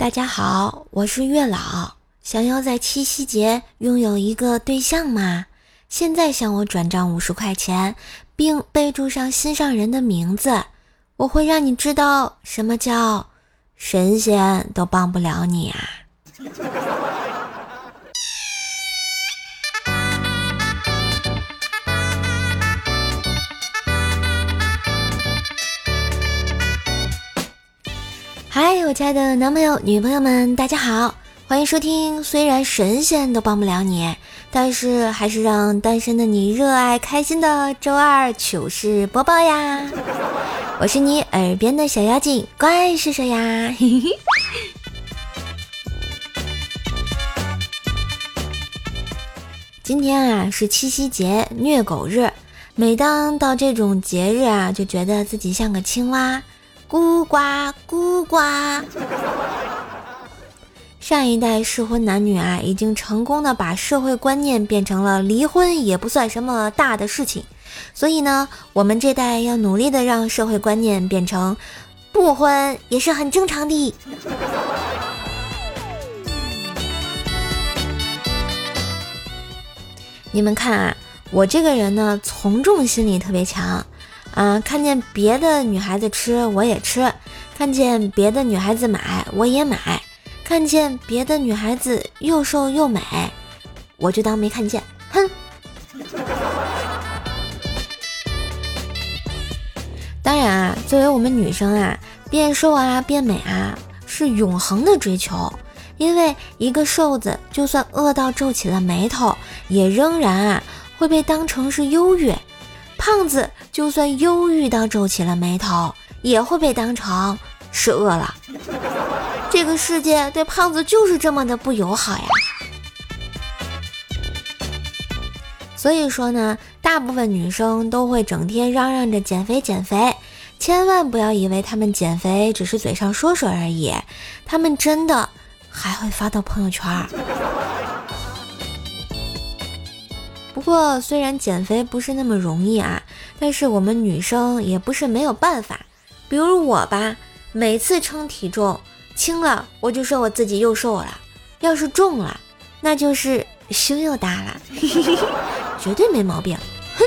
大家好，我是月老，想要在七夕节拥有一个对象吗？现在向我转账五十块钱，并备注上心上人的名字，我会让你知道什么叫神仙都帮不了你啊！嗨，我亲爱的男朋友、女朋友们，大家好，欢迎收听。虽然神仙都帮不了你，但是还是让单身的你热爱开心的周二糗事播报呀！我是你耳边的小妖精，乖是谁呀？嘿嘿。今天啊是七夕节，虐狗日。每当到这种节日啊，就觉得自己像个青蛙。孤呱孤呱！上一代适婚男女啊，已经成功的把社会观念变成了离婚也不算什么大的事情，所以呢，我们这代要努力的让社会观念变成不婚也是很正常的。你们看啊，我这个人呢，从众心理特别强。啊，看见别的女孩子吃，我也吃；看见别的女孩子买，我也买；看见别的女孩子又瘦又美，我就当没看见。哼！当然啊，作为我们女生啊，变瘦啊、变美啊，是永恒的追求。因为一个瘦子，就算饿到皱起了眉头，也仍然啊会被当成是优越。胖子就算忧郁到皱起了眉头，也会被当成是饿了。这个世界对胖子就是这么的不友好呀。所以说呢，大部分女生都会整天嚷嚷着减肥减肥，千万不要以为她们减肥只是嘴上说说而已，她们真的还会发到朋友圈。不过，虽然减肥不是那么容易啊，但是我们女生也不是没有办法。比如我吧，每次称体重轻了，我就说我自己又瘦了；要是重了，那就是胸又大了，绝对没毛病。哼！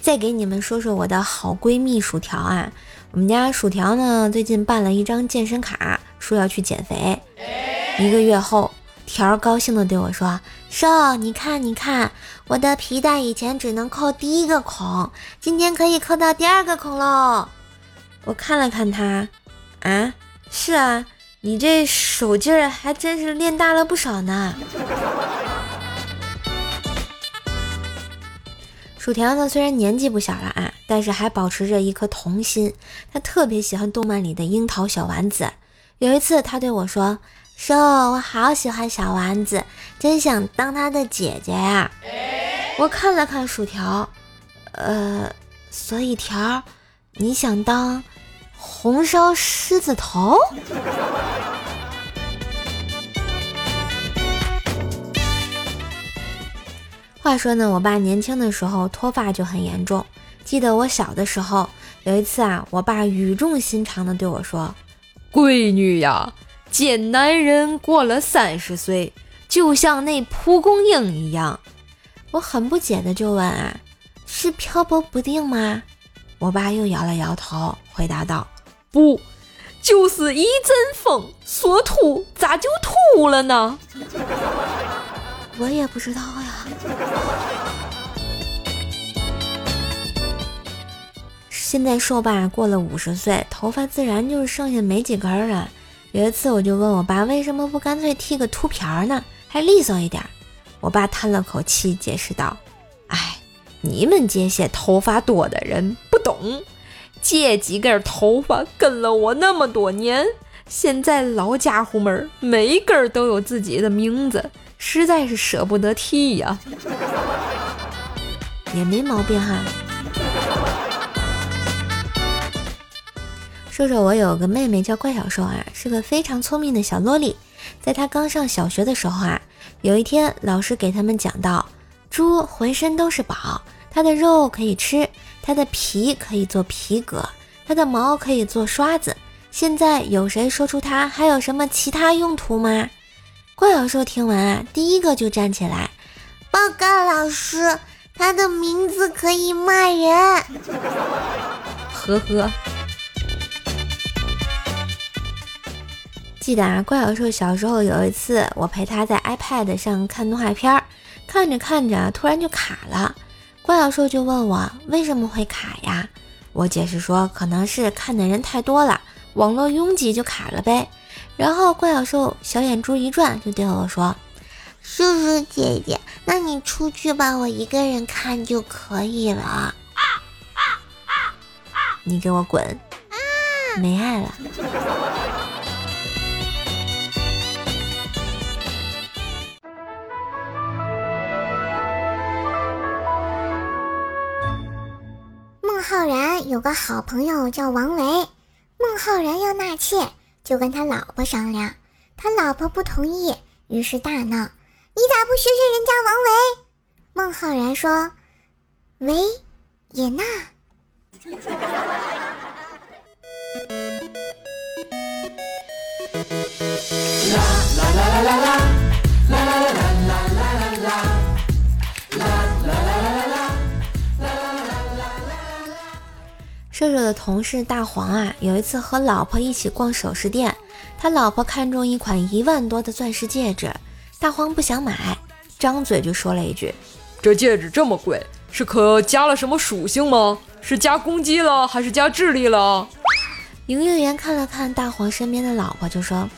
再给你们说说我的好闺蜜薯条啊，我们家薯条呢，最近办了一张健身卡，说要去减肥，一个月后。条高兴的对我说：“瘦，你看，你看，我的皮带以前只能扣第一个孔，今天可以扣到第二个孔喽。”我看了看他，啊，是啊，你这手劲儿还真是练大了不少呢。薯条呢，虽然年纪不小了啊，但是还保持着一颗童心，他特别喜欢动漫里的樱桃小丸子。有一次，他对我说。说，我好喜欢小丸子，真想当他的姐姐呀！我看了看薯条，呃，所以条，你想当红烧狮子头？话说呢，我爸年轻的时候脱发就很严重。记得我小的时候，有一次啊，我爸语重心长的对我说：“闺女呀。”见男人过了三十岁，就像那蒲公英一样。我很不解的就问啊，是漂泊不定吗？我爸又摇了摇头，回答道：不，就是一阵风说吐咋就吐了呢？我也不知道呀。现在瘦爸过了五十岁，头发自然就是剩下没几根了。有一次，我就问我爸为什么不干脆剃个秃瓢呢，还利索一点。我爸叹了口气，解释道：“哎，你们这些头发多的人不懂，这几根头发跟了我那么多年，现在老家伙们每根都有自己的名字，实在是舍不得剃呀。也没毛病哈。”说说我有个妹妹叫怪小兽啊，是个非常聪明的小萝莉。在她刚上小学的时候啊，有一天老师给他们讲到，猪浑身都是宝，它的肉可以吃，它的皮可以做皮革，它的毛可以做刷子。现在有谁说出它还有什么其他用途吗？怪小兽听完啊，第一个就站起来，报告老师，它的名字可以骂人。呵呵。记得啊，怪小兽小时候有一次，我陪他在 iPad 上看动画片儿，看着看着突然就卡了。怪小兽就问我为什么会卡呀？我解释说可能是看的人太多了，网络拥挤就卡了呗。然后怪小兽小眼珠一转，就对我说：“叔叔姐姐，那你出去吧，我一个人看就可以了。”啊啊啊啊你给我滚！没爱了。有个好朋友叫王维，孟浩然要纳妾，就跟他老婆商量，他老婆不同意，于是大闹：“你咋不学学人家王维？”孟浩然说：“维也纳。”射手的同事大黄啊，有一次和老婆一起逛首饰店，他老婆看中一款一万多的钻石戒指，大黄不想买，张嘴就说了一句：“这戒指这么贵，是可加了什么属性吗？是加攻击了，还是加智力了？”营业员看了看大黄身边的老婆，就说：“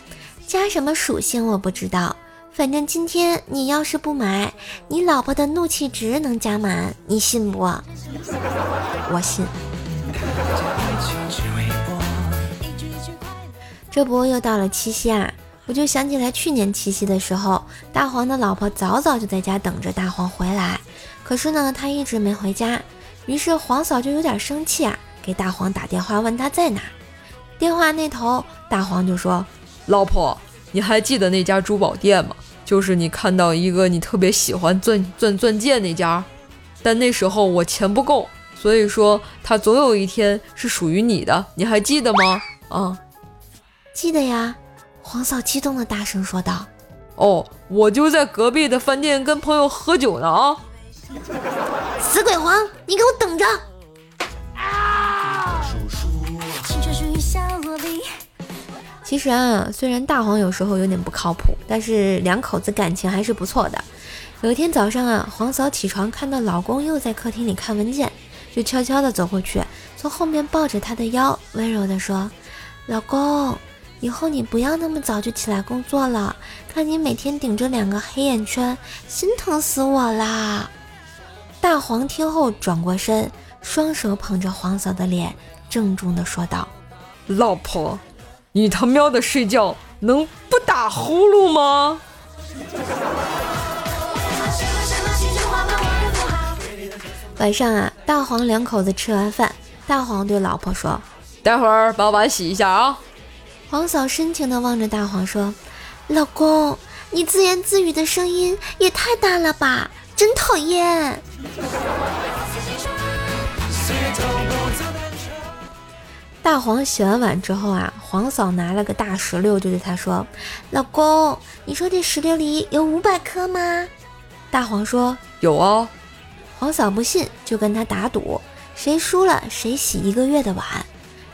加什么属性我不知道，反正今天你要是不买，你老婆的怒气值能加满，你信不？”我信。这不又到了七夕啊，我就想起来去年七夕的时候，大黄的老婆早早就在家等着大黄回来，可是呢，他一直没回家。于是黄嫂就有点生气啊，给大黄打电话问他在哪。电话那头，大黄就说：“老婆，你还记得那家珠宝店吗？就是你看到一个你特别喜欢钻钻钻戒那家，但那时候我钱不够。”所以说，他总有一天是属于你的，你还记得吗？啊，记得呀！黄嫂激动的大声说道：“哦，我就在隔壁的饭店跟朋友喝酒呢啊！”死鬼黄，你给我等着！其实啊，虽然大黄有时候有点不靠谱，但是两口子感情还是不错的。有一天早上啊，黄嫂起床看到老公又在客厅里看文件。就悄悄地走过去，从后面抱着他的腰，温柔地说：“老公，以后你不要那么早就起来工作了。看你每天顶着两个黑眼圈，心疼死我啦！”大黄听后转过身，双手捧着黄嫂的脸，郑重的说道：“老婆，你他喵的睡觉能不打呼噜吗？”晚上啊，大黄两口子吃完饭，大黄对老婆说：“待会儿把碗洗一下啊。”黄嫂深情地望着大黄说：“老公，你自言自语的声音也太大了吧，真讨厌。”大黄洗完碗之后啊，黄嫂拿了个大石榴，就对他说：“老公，你说这石榴里有五百颗吗？”大黄说：“有啊。”黄嫂不信，就跟他打赌，谁输了谁洗一个月的碗。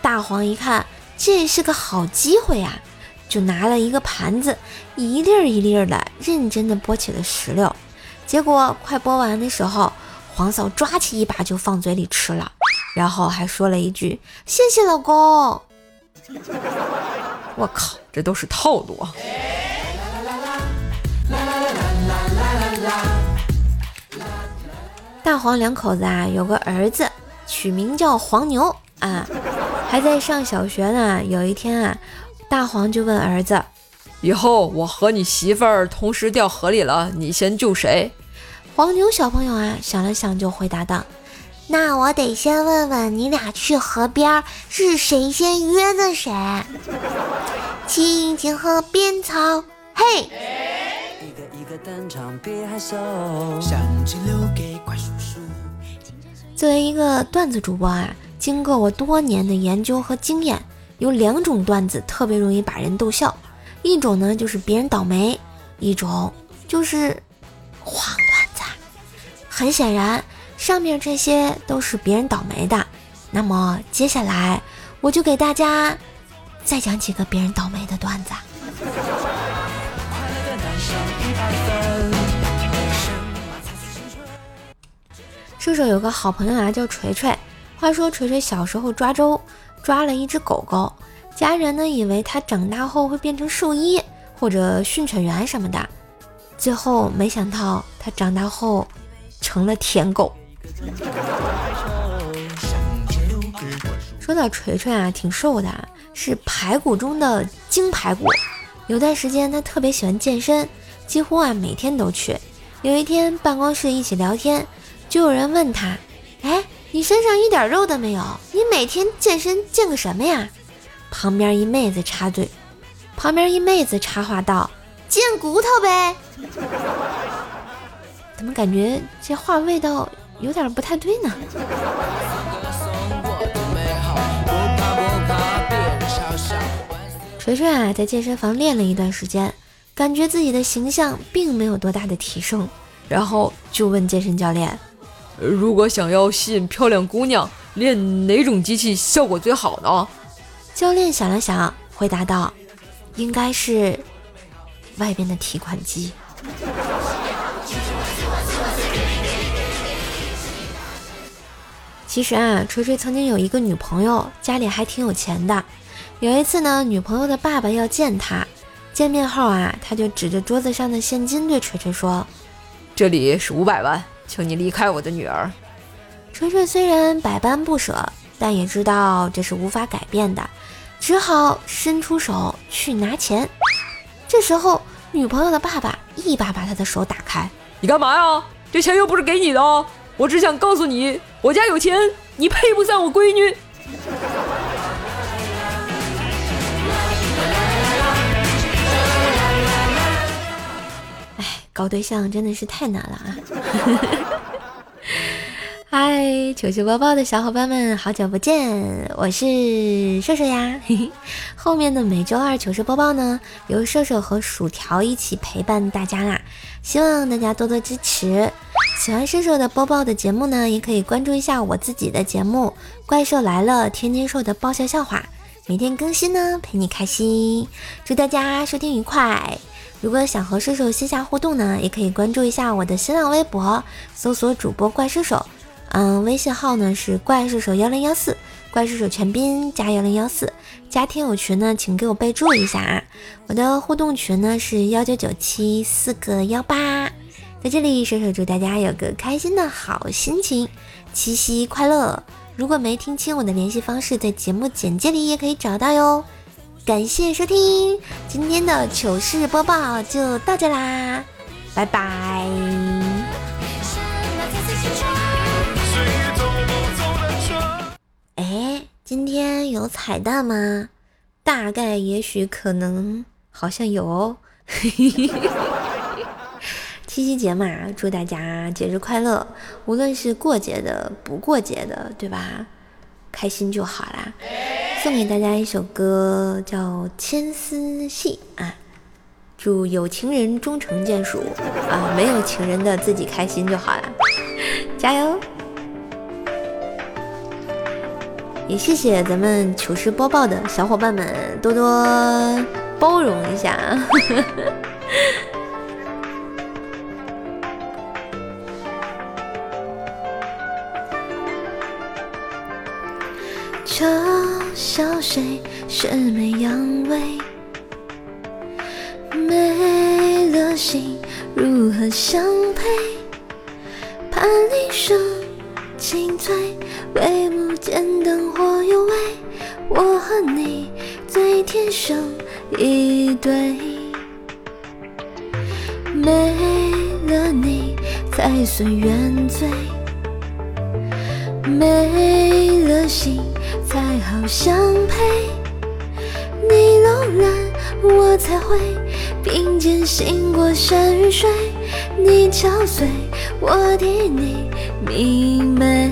大黄一看这是个好机会呀，就拿了一个盘子，一粒儿一粒儿的认真的剥起了石榴。结果快剥完的时候，黄嫂抓起一把就放嘴里吃了，然后还说了一句：“谢谢老公。” 我靠，这都是套路啊！大黄两口子啊，有个儿子，取名叫黄牛啊，还在上小学呢。有一天啊，大黄就问儿子：“以后我和你媳妇儿同时掉河里了，你先救谁？”黄牛小朋友啊，想了想就回答道：“那我得先问问你俩去河边是谁先约的谁。”青青河边草，嘿。作为一个段子主播啊，经过我多年的研究和经验，有两种段子特别容易把人逗笑，一种呢就是别人倒霉，一种就是黄段子。很显然，上面这些都是别人倒霉的。那么接下来我就给大家再讲几个别人倒霉的段子。射手有个好朋友啊，叫锤锤。话说锤锤小时候抓周，抓了一只狗狗，家人呢以为他长大后会变成兽医或者训犬员什么的，最后没想到他长大后成了舔狗。说到锤锤啊，挺瘦的，是排骨中的精排骨。有段时间他特别喜欢健身，几乎啊每天都去。有一天办公室一起聊天，就有人问他：“哎，你身上一点肉都没有，你每天健身健个什么呀？”旁边一妹子插嘴，旁边一妹子插话道：“健骨头呗。”怎么感觉这话味道有点不太对呢？锤锤啊，在健身房练了一段时间，感觉自己的形象并没有多大的提升，然后就问健身教练：“如果想要吸引漂亮姑娘，练哪种机器效果最好呢？”教练想了想，回答道：“应该是外边的提款机。”其实啊，锤锤曾经有一个女朋友，家里还挺有钱的。有一次呢，女朋友的爸爸要见他，见面后啊，他就指着桌子上的现金对锤锤说：“这里是五百万，请你离开我的女儿。”锤锤虽然百般不舍，但也知道这是无法改变的，只好伸出手去拿钱。这时候，女朋友的爸爸一把把他的手打开：“你干嘛呀？这钱又不是给你的，我只想告诉你，我家有钱，你配不上我闺女。”搞对象真的是太难了啊！嗨，糗事播报的小伙伴们，好久不见，我是瘦瘦呀。后面的每周二糗事播报呢，由瘦瘦和薯条一起陪伴大家啦，希望大家多多支持。喜欢瘦瘦的播报的节目呢，也可以关注一下我自己的节目《怪兽来了》，天天瘦的爆笑笑话，每天更新呢，陪你开心。祝大家收听愉快！如果想和射手线下互动呢，也可以关注一下我的新浪微博，搜索主播怪射手，嗯，微信号呢是怪射手幺零幺四，怪射手全拼加幺零幺四，加听友群呢，请给我备注一下啊，我的互动群呢是幺九九七四个幺八，在这里射手祝大家有个开心的好心情，七夕快乐！如果没听清我的联系方式，在节目简介里也可以找到哟。感谢收听今天的糗事播报，就到这啦，拜拜。哎，今天有彩蛋吗？大概、也许、可能，好像有哦。七夕节嘛，祝大家节日快乐，无论是过节的、不过节的，对吧？开心就好啦。送给大家一首歌，叫《牵丝戏》啊，祝有情人终成眷属啊，没有情人的自己开心就好了，加油！也谢谢咱们糗事播报的小伙伴们多多包容一下。嘲笑谁魑魅魍魉，没了心如何相配？盼一生清脆，帷幕间灯火幽微，我和你最天生一对。没了你才算原罪，没了心。才好相配，你柔软，我才会并肩行过山与水；你憔悴，我替你明媚。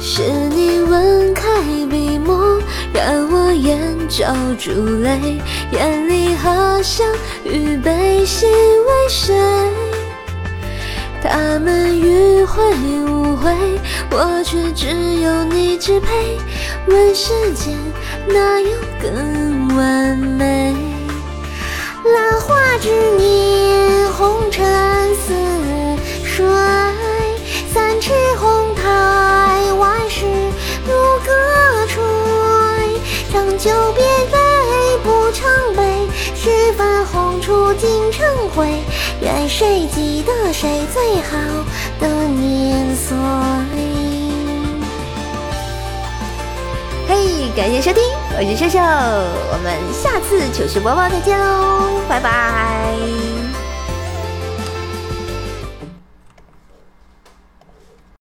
是你吻开笔墨，让我眼角珠泪，眼里好像与悲喜为谁？他们迂回无悔，我却只有你支配。问世间哪有更完美？兰花之年，红尘似水，三尺红台，万事如歌吹。长久别悲不成悲，十分红烛尽成灰。愿谁记得谁最好的年岁？感谢收听，我是秀秀，我们下次糗事播报再见喽，拜拜。